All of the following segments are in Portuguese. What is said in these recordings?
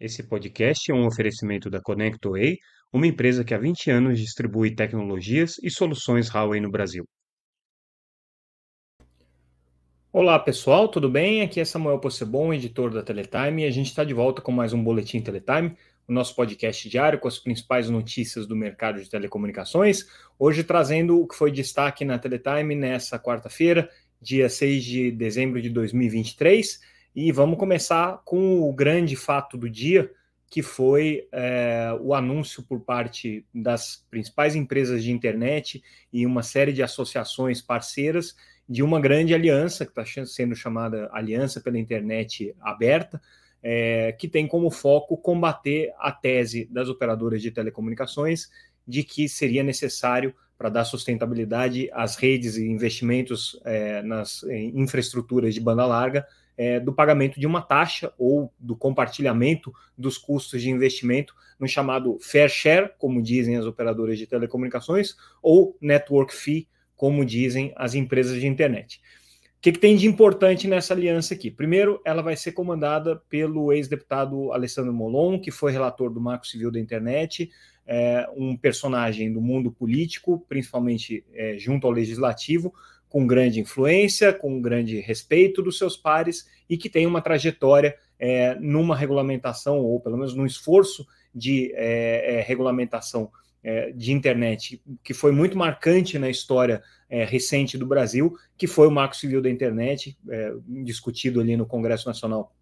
Esse podcast é um oferecimento da ConnectWay, uma empresa que há 20 anos distribui tecnologias e soluções Huawei no Brasil. Olá pessoal, tudo bem? Aqui é Samuel Possebon, editor da Teletime, e a gente está de volta com mais um Boletim Teletime, o nosso podcast diário com as principais notícias do mercado de telecomunicações. Hoje trazendo o que foi destaque na Teletime nessa quarta-feira, dia 6 de dezembro de 2023. E vamos começar com o grande fato do dia, que foi é, o anúncio por parte das principais empresas de internet e uma série de associações parceiras de uma grande aliança, que está sendo chamada Aliança pela Internet Aberta, é, que tem como foco combater a tese das operadoras de telecomunicações de que seria necessário para dar sustentabilidade às redes e investimentos é, nas infraestruturas de banda larga é, do pagamento de uma taxa ou do compartilhamento dos custos de investimento no chamado fair share, como dizem as operadoras de telecomunicações, ou network fee, como dizem as empresas de internet. O que, que, tem de importante nessa aliança aqui? Primeiro, ela vai ser comandada pelo ex-deputado Alessandro Molon, que foi relator do Marco Civil da Internet, é, um personagem do mundo político, principalmente é, junto ao legislativo, com grande influência, com grande respeito dos seus pares e que tem uma trajetória é, numa regulamentação, ou pelo menos num esforço de é, é, regulamentação é, de internet, que foi muito marcante na história é, recente do Brasil, que foi o Marco Civil da Internet, é, discutido ali no Congresso Nacional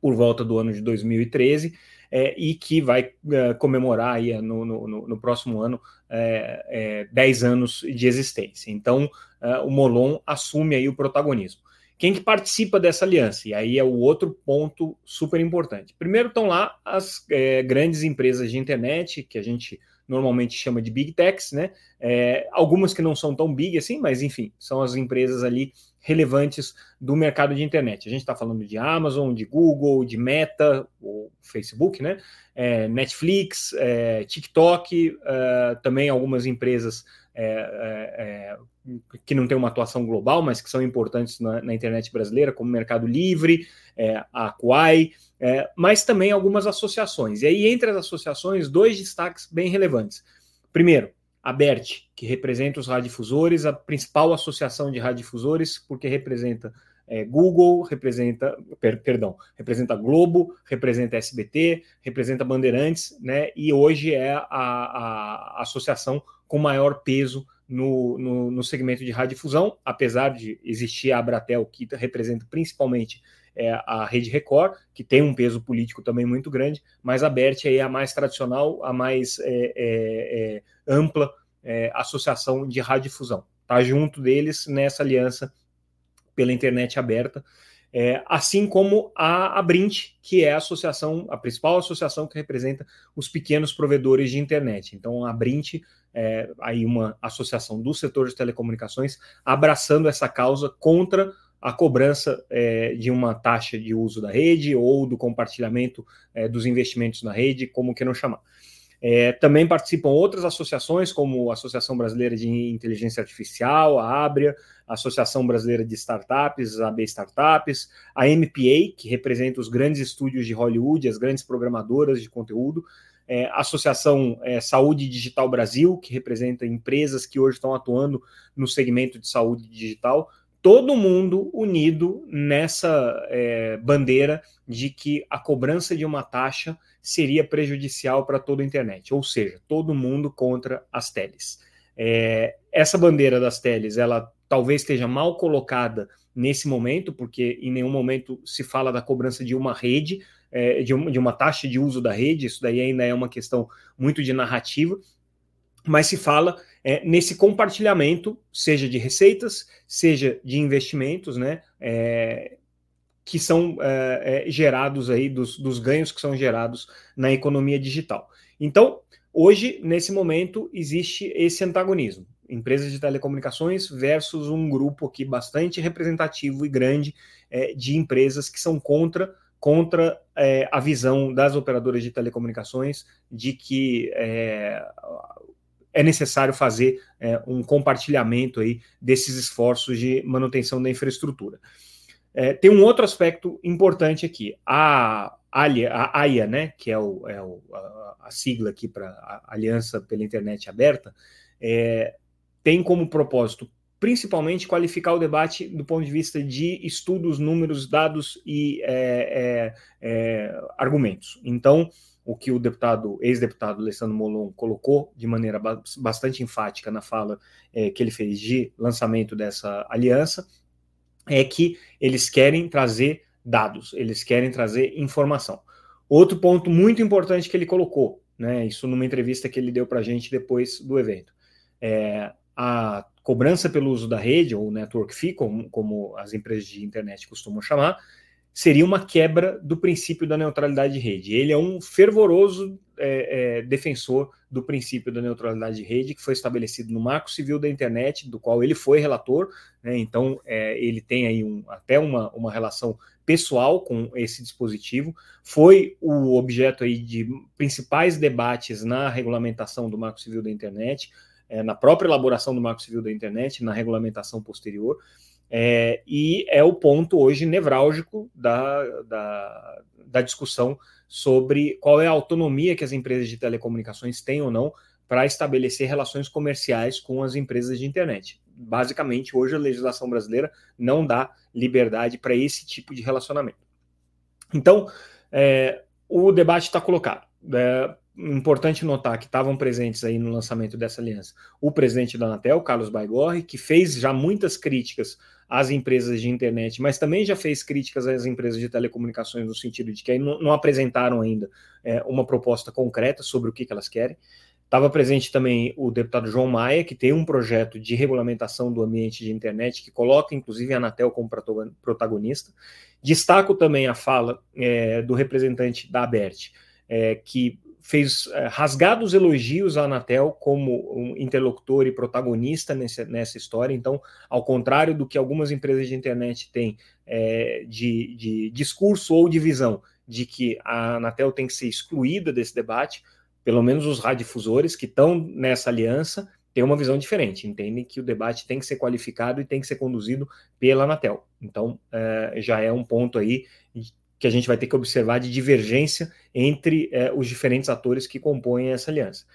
por volta do ano de 2013 é, e que vai é, comemorar aí, no, no, no, próximo ano é, 10 é, anos de existência. Então, é, o Molon assume aí o protagonismo. Quem que participa dessa aliança? E aí é o outro ponto super importante. Primeiro estão lá as é, grandes empresas de internet, que a gente normalmente chama de big techs, né? É, algumas que não são tão big assim, mas enfim, são as empresas ali relevantes do mercado de internet. A gente está falando de Amazon, de Google, de Meta, o Facebook, né? É, Netflix, é, TikTok, é, também algumas empresas é, é, que não têm uma atuação global, mas que são importantes na, na internet brasileira, como Mercado Livre, a Quai, mas também algumas associações. E aí, entre as associações, dois destaques bem relevantes. Primeiro, a BERT, que representa os radiodifusores, a principal associação de radiodifusores, porque representa é, Google, representa, per, perdão, representa Globo, representa SBT, representa Bandeirantes, né? E hoje é a, a associação com maior peso no, no, no, segmento de radiodifusão, apesar de existir a Abratel, que representa principalmente é, a Rede Record, que tem um peso político também muito grande, mas a BERT é a mais tradicional, a mais é, é, é ampla é, associação de radiodifusão. Está junto deles nessa aliança pela internet aberta, é, assim como a Abrint, que é a associação, a principal associação que representa os pequenos provedores de internet. Então, a Abrint é aí uma associação do setor de telecomunicações abraçando essa causa contra a cobrança é, de uma taxa de uso da rede ou do compartilhamento é, dos investimentos na rede, como que não chamar. É, também participam outras associações, como a Associação Brasileira de Inteligência Artificial, a Abria, a Associação Brasileira de Startups, a AB Startups, a MPA, que representa os grandes estúdios de Hollywood, as grandes programadoras de conteúdo, é, Associação é, Saúde Digital Brasil, que representa empresas que hoje estão atuando no segmento de saúde digital, todo mundo unido nessa é, bandeira de que a cobrança de uma taxa seria prejudicial para toda a internet, ou seja, todo mundo contra as teles. É, essa bandeira das teles, ela talvez esteja mal colocada nesse momento, porque em nenhum momento se fala da cobrança de uma rede, é, de, uma, de uma taxa de uso da rede, isso daí ainda é uma questão muito de narrativa, mas se fala é, nesse compartilhamento, seja de receitas, seja de investimentos, né, é, que são é, é, gerados aí, dos, dos ganhos que são gerados na economia digital. Então, hoje, nesse momento, existe esse antagonismo. Empresas de telecomunicações versus um grupo aqui bastante representativo e grande é, de empresas que são contra contra é, a visão das operadoras de telecomunicações de que é, é necessário fazer é, um compartilhamento aí desses esforços de manutenção da infraestrutura. É, tem um outro aspecto importante aqui. A, a AIA, né, que é, o, é o, a, a, sigla aqui para Aliança pela Internet Aberta, é, tem como propósito principalmente qualificar o debate do ponto de vista de estudos, números, dados e é, é, é argumentos. Então, o que o deputado, ex-deputado Alessandro Molon colocou de maneira bastante enfática na fala é, que ele fez de lançamento dessa aliança é que eles querem trazer dados, eles querem trazer informação. Outro ponto muito importante que ele colocou, né, isso numa entrevista que ele deu para a gente depois do evento, é a cobrança pelo uso da rede, ou network fee, como, como as empresas de internet costumam chamar, seria uma quebra do princípio da neutralidade de rede. Ele é um fervoroso é, é, defensor do princípio da neutralidade de rede, que foi estabelecido no Marco Civil da Internet, do qual ele foi relator, né, então é, ele tem aí um, até uma, uma relação pessoal com esse dispositivo, foi o objeto aí de principais debates na regulamentação do Marco Civil da Internet, é, na própria elaboração do Marco Civil da Internet, na regulamentação posterior, é, e é o ponto hoje nevrálgico da, da, da, discussão sobre qual é a autonomia que as empresas de telecomunicações têm ou não para estabelecer relações comerciais com as empresas de internet. Basicamente, hoje a legislação brasileira não dá liberdade para esse tipo de relacionamento. Então, é, o debate está colocado. É, importante notar que estavam presentes aí no lançamento dessa aliança o presidente da Anatel, Carlos Baigorre, que fez já muitas críticas às empresas de internet, mas também já fez críticas às empresas de telecomunicações no sentido de que não, não apresentaram ainda é, uma proposta concreta sobre o que, que elas querem. Estava presente também o deputado João Maia, que tem um projeto de regulamentação do ambiente de internet, que coloca inclusive a Anatel como protagonista. Destaco também a fala é, do representante da ABERT, é, que fez é, rasgados elogios à Anatel como um interlocutor e protagonista nessa, nessa história. Então, ao contrário do que algumas empresas de internet têm é, de, de discurso ou de visão de que a Anatel tem que ser excluída desse debate, pelo menos os radiodifusores que estão nessa aliança têm uma visão diferente, entendem que o debate tem que ser qualificado e tem que ser conduzido pela Anatel. Então, é, já é um ponto aí que a gente vai ter que observar de divergência entre é, os diferentes atores que compõem essa aliança.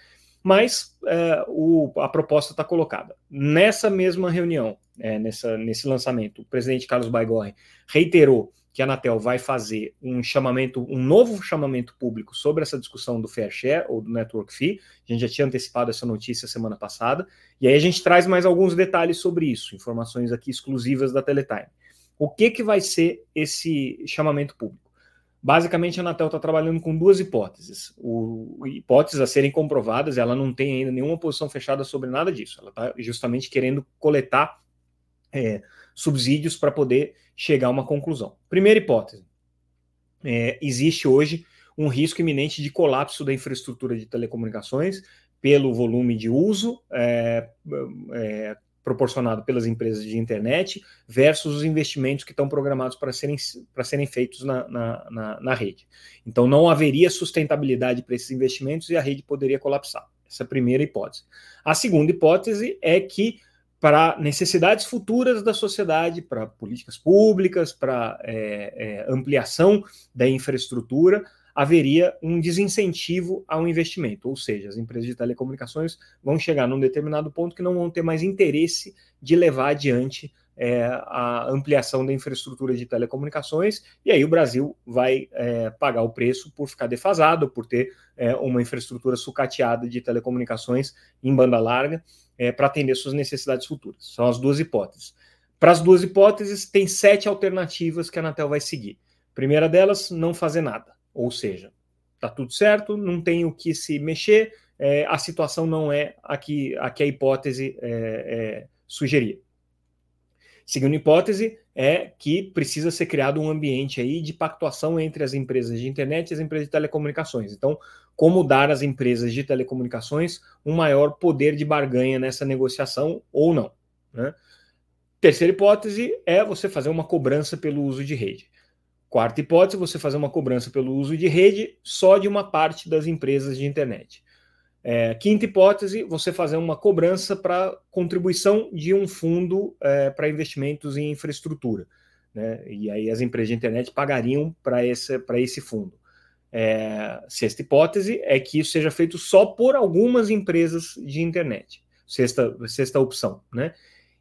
Mas é, o, a proposta está colocada. Nessa mesma reunião, é, nessa, nesse lançamento, o presidente Carlos Baigorre reiterou que a Anatel vai fazer um chamamento, um novo chamamento público sobre essa discussão do fair share ou do network fee. A gente já tinha antecipado essa notícia semana passada, e aí a gente traz mais alguns detalhes sobre isso, informações aqui exclusivas da Teletime. O que, que vai ser esse chamamento público? Basicamente, a Anatel está trabalhando com duas hipóteses. O, hipóteses a serem comprovadas, ela não tem ainda nenhuma posição fechada sobre nada disso. Ela está justamente querendo coletar é, subsídios para poder chegar a uma conclusão. Primeira hipótese: é, existe hoje um risco iminente de colapso da infraestrutura de telecomunicações pelo volume de uso é, é, proporcionado pelas empresas de internet versus os investimentos que estão programados para serem, para serem feitos na, na, na, na rede. Então, não haveria sustentabilidade para esses investimentos e a rede poderia colapsar. Essa é a primeira hipótese. A segunda hipótese é que, para necessidades futuras da sociedade, para políticas públicas, para é, é, ampliação da infraestrutura, haveria um desincentivo ao investimento, ou seja, as empresas de telecomunicações vão chegar num determinado ponto que não vão ter mais interesse de levar adiante é, a ampliação da infraestrutura de telecomunicações, e aí o Brasil vai é, pagar o preço por ficar defasado, por ter é, uma infraestrutura sucateada de telecomunicações em banda larga é, para atender suas necessidades futuras. São as duas hipóteses. Para as duas hipóteses, tem sete alternativas que a Anatel vai seguir. primeira delas, não fazer nada. Ou seja, está tudo certo, não tem o que se mexer, é, a situação não é a que a, que a hipótese é, é, sugeria. Segunda hipótese é que precisa ser criado um ambiente aí de pactuação entre as empresas de internet e as empresas de telecomunicações. Então, como dar às empresas de telecomunicações um maior poder de barganha nessa negociação ou não. Né? Terceira hipótese é você fazer uma cobrança pelo uso de rede. Quarta hipótese, você fazer uma cobrança pelo uso de rede só de uma parte das empresas de internet. É, quinta hipótese, você fazer uma cobrança para contribuição de um fundo é, para investimentos em infraestrutura. Né? E aí as empresas de internet pagariam para esse, esse fundo. é, sexta hipótese é que isso seja feito só por algumas empresas de internet. Sexta, sexta opção, né?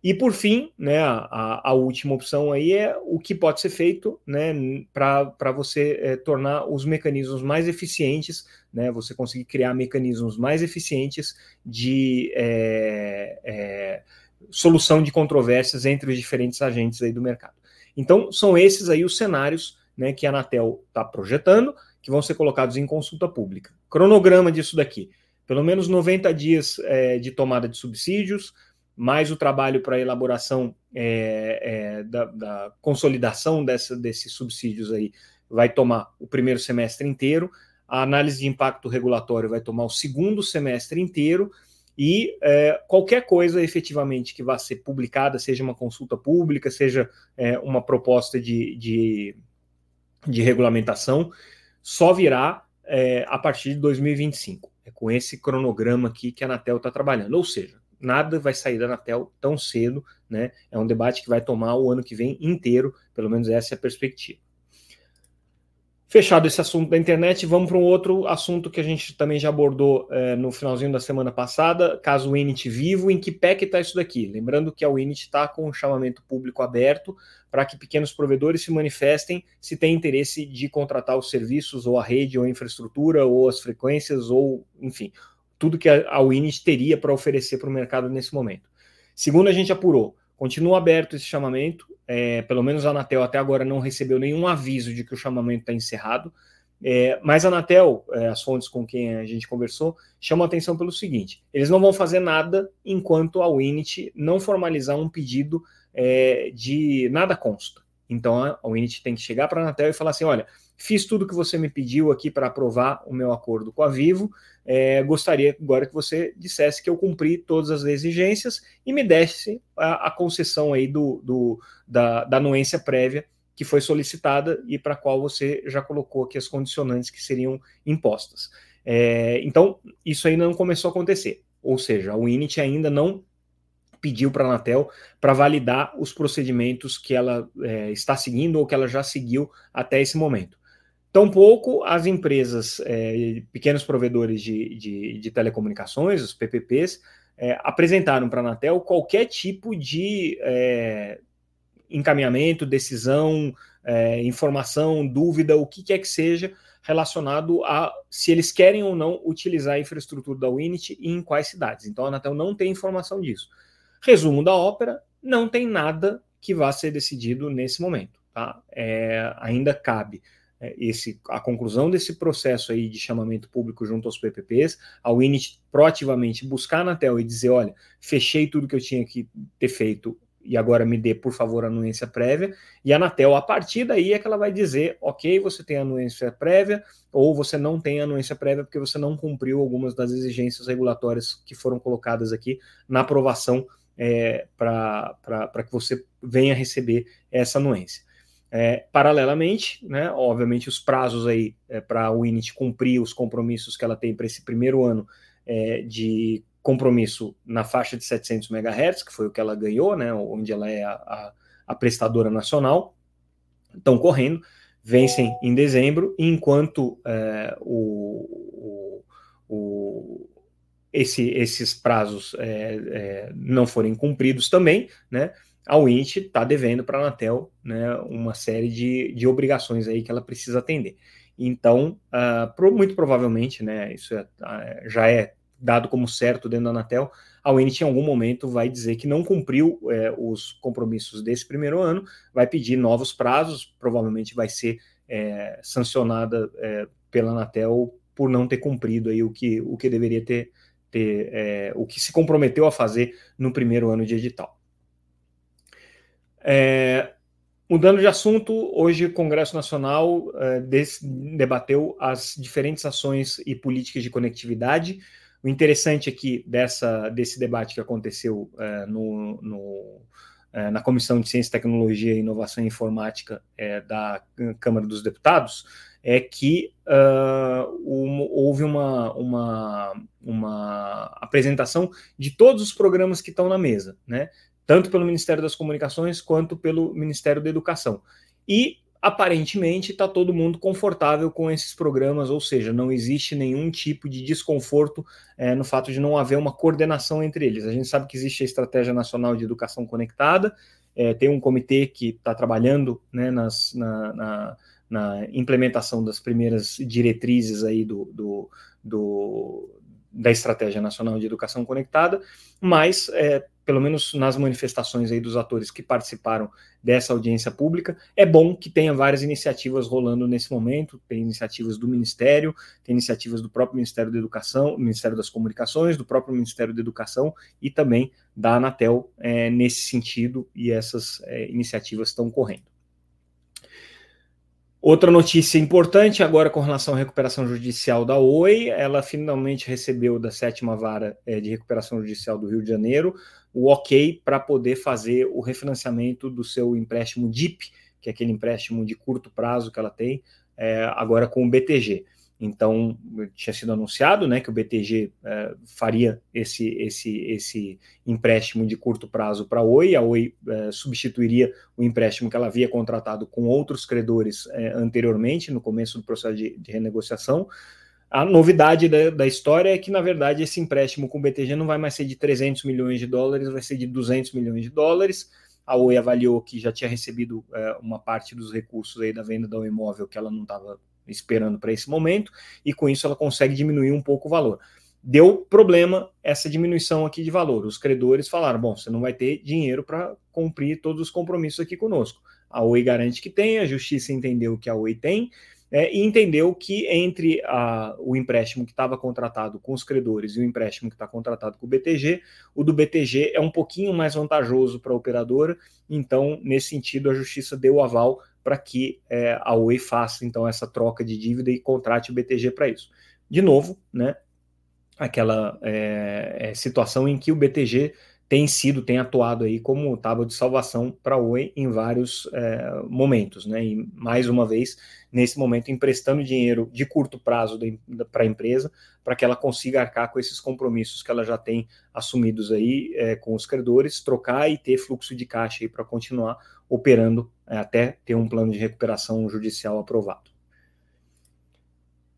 E por fim, né, a, a, última opção aí é o que pode ser feito né, para você é, tornar os mecanismos mais eficientes, né, você conseguir criar mecanismos mais eficientes de é, é, solução de controvérsias entre os diferentes agentes aí do mercado. Então, são esses aí os cenários né, que a Anatel está projetando, que vão ser colocados em consulta pública. Cronograma disso daqui: pelo menos 90 dias de tomada de subsídios, mais o trabalho para elaboração é, é, da, da, consolidação dessa, desses subsídios aí vai tomar o primeiro semestre inteiro, a análise de impacto regulatório vai tomar o segundo semestre inteiro, e é, qualquer coisa efetivamente que vá ser publicada, seja uma consulta pública, seja é, uma proposta de, de, de regulamentação, só virá é, a partir de 2025. É com esse cronograma aqui que a Anatel está trabalhando. Ou seja, nada vai sair da Anatel tão cedo, né? É um debate que vai tomar o ano que vem inteiro, pelo menos essa é a perspectiva. Fechado esse assunto da internet, vamos para um outro assunto que a gente também já abordou é, no finalzinho da semana passada, caso Winit vivo, em que pé que está isso daqui? Lembrando que a Winit está com um chamamento público aberto para que pequenos provedores se manifestem se têm interesse de contratar os serviços, ou a rede, ou a infraestrutura, ou as frequências, ou, enfim, tudo que a, a teria para oferecer para o mercado nesse momento. Segundo a gente apurou, Continua aberto esse chamamento, é, pelo menos a Anatel até agora não recebeu nenhum aviso de que o chamamento está encerrado, é, mas a Anatel, é, as fontes com quem a gente conversou, chamam atenção pelo seguinte: eles não vão fazer nada enquanto a Winit não formalizar um pedido é, de nada consta. Então a Winit tem que chegar para a Anatel e falar assim: olha, fiz tudo que você me pediu aqui para aprovar o meu acordo com a Vivo. É, gostaria agora que você dissesse que eu cumpri todas as exigências e me desse a, a concessão aí do, do da, da anuência prévia que foi solicitada e para a qual você já colocou aqui as condicionantes que seriam impostas. É, então, isso ainda não começou a acontecer. Ou seja, a Winit ainda não pediu para a Anatel para validar os procedimentos que ela é, está seguindo ou que ela já seguiu até esse momento. Tampouco as empresas, é, pequenos provedores de, de, de, telecomunicações, os PPPs, é, apresentaram para a Anatel qualquer tipo de é, encaminhamento, decisão, é, informação, dúvida, o que quer que seja, relacionado a se eles querem ou não utilizar a infraestrutura da Winit e em quais cidades. Então a Anatel não tem informação disso. Resumo da ópera: não tem nada que vá ser decidido nesse momento. Tá? É, ainda cabe é, esse, a conclusão desse processo aí de chamamento público junto aos PPPs, a Winit proativamente buscar a Anatel e dizer, olha, fechei tudo que eu tinha que ter feito e agora me dê, por favor, anuência prévia, e a Anatel, a partir daí é que ela vai dizer, ok, você tem anuência prévia, ou você não tem anuência prévia porque você não cumpriu algumas das exigências regulatórias que foram colocadas aqui na aprovação é, para que você venha receber essa anuência. É, paralelamente, né, obviamente, os prazos aí é, para a Winit cumprir os compromissos que ela tem para esse primeiro ano é, de compromisso na faixa de 700 MHz, que foi o que ela ganhou, né, onde ela é a, a, a prestadora nacional, estão correndo, vencem em dezembro, enquanto é, o, o, o esse, esses prazos é, é, não forem cumpridos também, né, a Wint está devendo para a Anatel né, uma série de, de obrigações aí que ela precisa atender. Então, uh, pro, muito provavelmente, né, isso é, uh, já é dado como certo dentro da Anatel, a Winit em algum momento vai dizer que não cumpriu é, os compromissos desse primeiro ano, vai pedir novos prazos, provavelmente vai ser é, sancionada é, pela Anatel por não ter cumprido aí o que, o que deveria ter, ter é, o que se comprometeu a fazer no primeiro ano de edital. É, mudando de assunto, hoje o Congresso Nacional é, debateu as diferentes ações e políticas de conectividade. O interessante aqui dessa, desse debate que aconteceu é, no, no é, na Comissão de Ciência, Tecnologia, Inovação e Informática é, da Câmara dos Deputados é que uh, houve uma, uma, uma apresentação de todos os programas que estão na mesa, né? tanto pelo Ministério das Comunicações quanto pelo Ministério da Educação. E aparentemente está todo mundo confortável com esses programas, ou seja, não existe nenhum tipo de desconforto é, no fato de não haver uma coordenação entre eles. A gente sabe que existe a Estratégia Nacional de Educação Conectada, é, tem um comitê que está trabalhando né, nas, na, na, na, implementação das primeiras diretrizes aí do, do, do da Estratégia Nacional de Educação Conectada, mas é, pelo menos nas manifestações aí dos atores que participaram dessa audiência pública, é bom que tenha várias iniciativas rolando nesse momento, tem iniciativas do Ministério, tem iniciativas do próprio Ministério da Educação, Ministério das Comunicações, do próprio Ministério da Educação e também da Anatel é, nesse sentido, e essas é, iniciativas estão correndo. Outra notícia importante agora com relação à recuperação judicial da Oi, ela finalmente recebeu da sétima vara é, de recuperação judicial do Rio de Janeiro o ok para poder fazer o refinanciamento do seu empréstimo DIP, que é aquele empréstimo de curto prazo que ela tem, é, agora com o BTG. Então, tinha sido anunciado né, que o BTG é, faria esse, esse, esse empréstimo de curto prazo para a Oi, a Oi é, substituiria o empréstimo que ela havia contratado com outros credores é, anteriormente, no começo do processo de, de renegociação. A novidade da, da, história é que, na verdade, esse empréstimo com o BTG não vai mais ser de 300 milhões de dólares, vai ser de 200 milhões de dólares. A Oi avaliou que já tinha recebido é, uma parte dos recursos aí da venda do imóvel que ela não estava esperando para esse momento, e com isso ela consegue diminuir um pouco o valor. Deu problema essa diminuição aqui de valor. Os credores falaram: bom, você não vai ter dinheiro para cumprir todos os compromissos aqui conosco. A Oi garante que tem, a justiça entendeu que a Oi tem, é, e entendeu que entre a, o empréstimo que estava contratado com os credores e o empréstimo que está contratado com o BTG, o do BTG é um pouquinho mais vantajoso para a operadora, então, nesse sentido, a justiça deu aval para que é, a Oi faça então essa troca de dívida e contrate o BTG para isso. De novo, né, aquela é, é, situação em que o BTG tem sido, tem atuado aí como tábua de salvação para a Oi em vários é, momentos, né? E mais uma vez, nesse momento, emprestando dinheiro de curto prazo para a empresa, para que ela consiga arcar com esses compromissos que ela já tem assumidos aí é, com os credores, trocar e ter fluxo de caixa aí para continuar operando é, até ter um plano de recuperação judicial aprovado.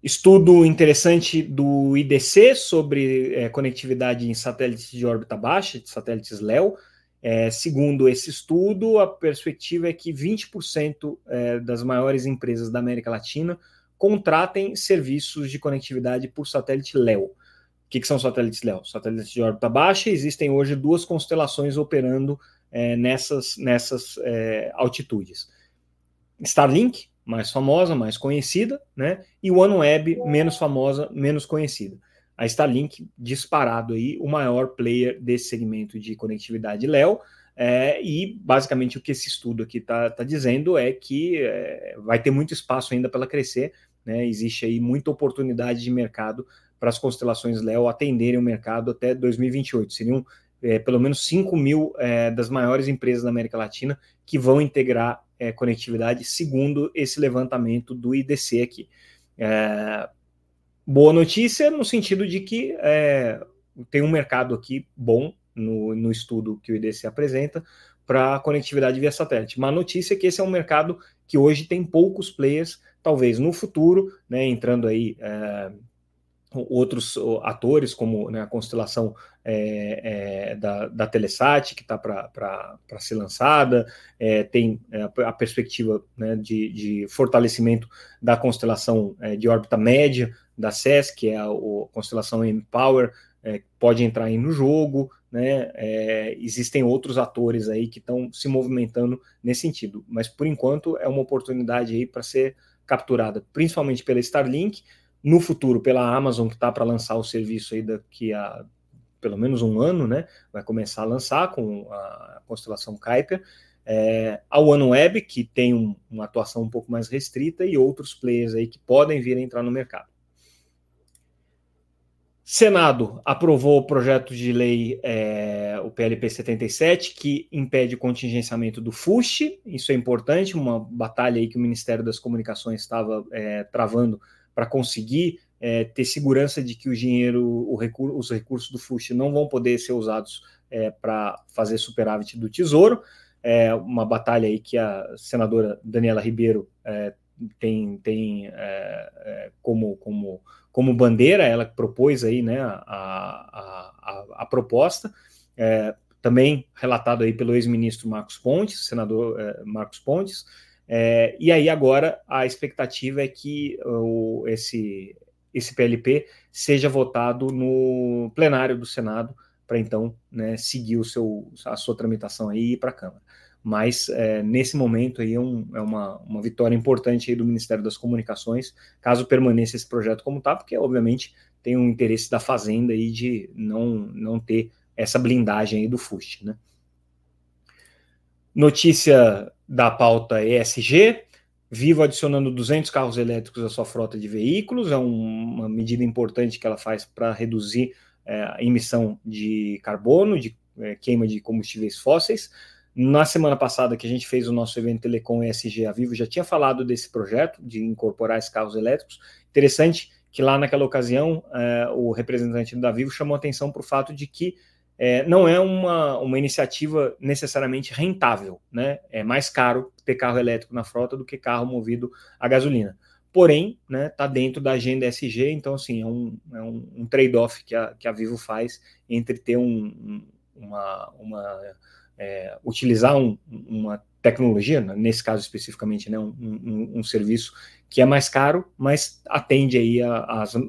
Estudo interessante do IDC sobre é, conectividade em satélites de órbita baixa, de satélites LEO. É, segundo esse estudo, a perspectiva é que 20% é, das maiores empresas da América Latina contratem serviços de conectividade por satélite LEO. O que, que são satélites LEO? Satélites de órbita baixa. Existem hoje duas constelações operando é, nessas, nessas é, altitudes. Starlink, mais famosa, mais conhecida, né? E o OneWeb, menos famosa, menos conhecida. A Starlink, disparado aí, o maior player desse segmento de conectividade Léo, é, e basicamente o que esse estudo aqui está tá dizendo é que é, vai ter muito espaço ainda para crescer, né? Existe aí muita oportunidade de mercado para as constelações Léo atenderem o mercado até 2028. Seriam é, pelo menos 5 mil é, das maiores empresas da América Latina que vão integrar é, conectividade, segundo esse levantamento do IDC aqui. É, boa notícia no sentido de que é, tem um mercado aqui bom no, no estudo que o IDC apresenta para conectividade via satélite. Má notícia é que esse é um mercado que hoje tem poucos players, talvez no futuro, né, entrando aí é, outros atores, como né, a constelação é, é, da, da Telesat, que está para ser lançada, é, tem é, a perspectiva né, de, de, fortalecimento da constelação é, de órbita média da SES, que é a, a constelação M-Power, é, pode entrar aí no jogo, né? existem outros atores aí que estão se movimentando nesse sentido, mas por enquanto é uma oportunidade aí para ser capturada, principalmente pela Starlink, no futuro pela Amazon, que está para lançar o serviço aí daqui a pelo menos um ano, né? Vai começar a lançar com a constelação Kuiper. É, a OneWeb, que tem um, uma atuação um pouco mais restrita, e outros players aí que podem vir a entrar no mercado. Senado aprovou o projeto de lei, é, o PLP 77, que impede o contingenciamento do FUSH. Isso é importante, uma batalha aí que o Ministério das Comunicações estava é, travando para conseguir é, ter segurança de que o dinheiro, recur os recursos do FUSH não vão poder ser usados é, para fazer superávit do Tesouro. é uma batalha aí que a senadora Daniela Ribeiro é, tem, tem é, é, como, como, como bandeira, ela propôs aí né, a, a, a, a proposta, é, também relatado aí pelo ex-ministro Marcos Pontes, senador Marcos Pontes, é, e aí agora a expectativa é que o, esse, esse PLP seja votado no plenário do Senado para então né, seguir o seu, a sua tramitação aí e ir para a Câmara mas é, nesse momento aí é, um, é uma, uma vitória importante aí do Ministério das Comunicações, caso permaneça esse projeto como está, porque obviamente tem um interesse da Fazenda aí de não, não ter essa blindagem aí do FUST, né? Notícia da pauta ESG, Vivo adicionando 200 carros elétricos à sua frota de veículos, é um, uma medida importante que ela faz para reduzir é, a emissão de carbono, de é, queima de combustíveis fósseis. Na semana passada que a gente fez o nosso evento Telecom ESG a Vivo, já tinha falado desse projeto de incorporar esses carros elétricos. Interessante que lá naquela ocasião é, o representante da Vivo chamou atenção para o fato de que é, não é uma, uma iniciativa necessariamente rentável, né? É mais caro ter carro elétrico na frota do que carro movido a gasolina. Porém, né, tá dentro da agenda SG, então assim, é um, é um, um trade-off que a, que a Vivo faz entre ter um, uma, uma é, utilizar um, uma tecnologia, né, nesse caso especificamente, né, um, um, um, serviço que é mais caro, mas atende aí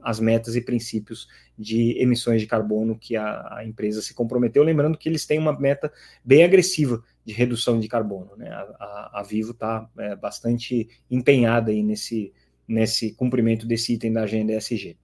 as metas e princípios de emissões de carbono que a, a, empresa se comprometeu, lembrando que eles têm uma meta bem agressiva de redução de carbono. Né? A, a, a Vivo está é, bastante empenhada aí nesse, nesse cumprimento desse item da agenda ESG.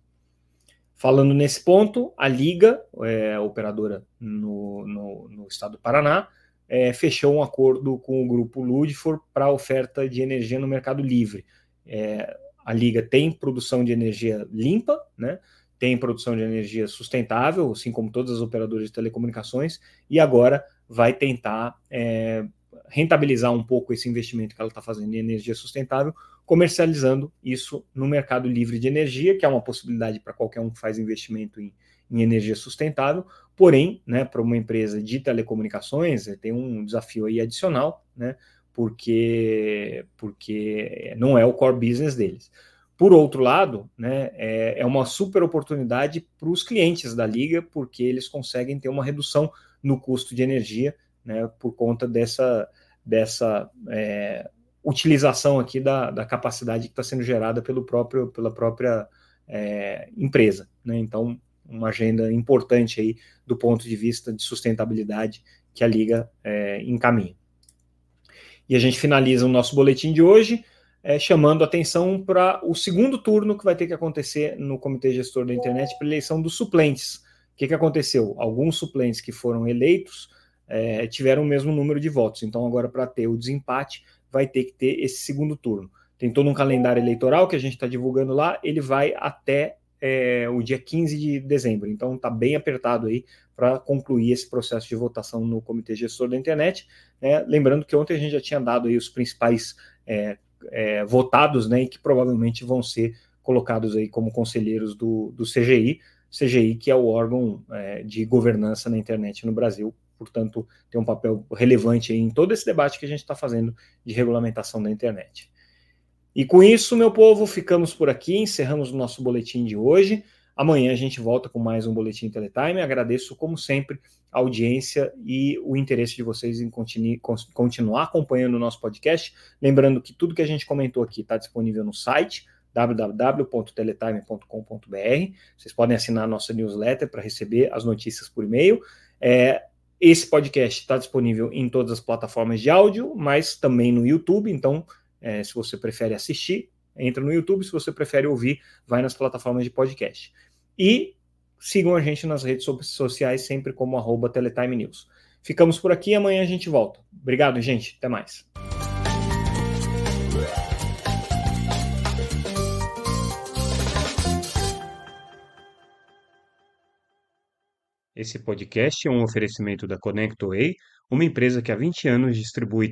Falando nesse ponto, a Liga, é, operadora no, no, no, estado do Paraná, é, fechou um acordo com o grupo Ludfor para oferta de energia no mercado livre. É, a Liga tem produção de energia limpa, né? tem produção de energia sustentável, assim como todas as operadoras de telecomunicações, e agora vai tentar é, rentabilizar um pouco esse investimento que ela está fazendo em energia sustentável, comercializando isso no mercado livre de energia, que é uma possibilidade para qualquer um que faz investimento em, em energia sustentável, porém, né, para uma empresa de telecomunicações, é, tem um desafio aí adicional, né, porque, porque não é o core business deles. Por outro lado, né, é, é uma super oportunidade para os clientes da liga, porque eles conseguem ter uma redução no custo de energia né, por conta dessa, dessa é, utilização aqui da, da capacidade que está sendo gerada pelo próprio, pela própria é, empresa. Né? Então, uma agenda importante aí do ponto de vista de sustentabilidade que a Liga é, encaminha. E a gente finaliza o nosso boletim de hoje é, chamando atenção para o segundo turno que vai ter que acontecer no Comitê Gestor da Internet para eleição dos suplentes. O que, que aconteceu? Alguns suplentes que foram eleitos é, tiveram o mesmo número de votos. Então, agora, para ter o desempate, vai ter que ter esse segundo turno. Tem todo um calendário eleitoral que a gente está divulgando lá, ele vai até é, o dia 15 de dezembro. Então, está bem apertado aí para concluir esse processo de votação no Comitê Gestor da Internet. Né? Lembrando que ontem a gente já tinha dado aí os principais é, é, votados, né, e que provavelmente vão ser colocados aí como conselheiros do, do CGI, CGI que é o órgão é, de governança na internet no Brasil, portanto, tem um papel relevante em todo esse debate que a gente está fazendo de regulamentação da internet. E com isso, meu povo, ficamos por aqui, encerramos o nosso boletim de hoje. Amanhã a gente volta com mais um Boletim Teletime. Agradeço, como sempre, a audiência e o interesse de vocês em continuar acompanhando o nosso podcast. Lembrando que tudo que a gente comentou aqui está disponível no site www.teletime.com.br. Vocês podem assinar a nossa newsletter para receber as notícias por e-mail. É, esse podcast está disponível em todas as plataformas de áudio, mas também no YouTube. Então, é, se você prefere assistir, entra no YouTube. Se você prefere ouvir, vai nas plataformas de podcast. E sigam a gente nas redes sociais, sempre como arroba Teletime News. Ficamos por aqui, amanhã a gente volta. Obrigado, gente. Até mais. Esse podcast é um oferecimento da ConnectWay, uma empresa que há 20 anos distribui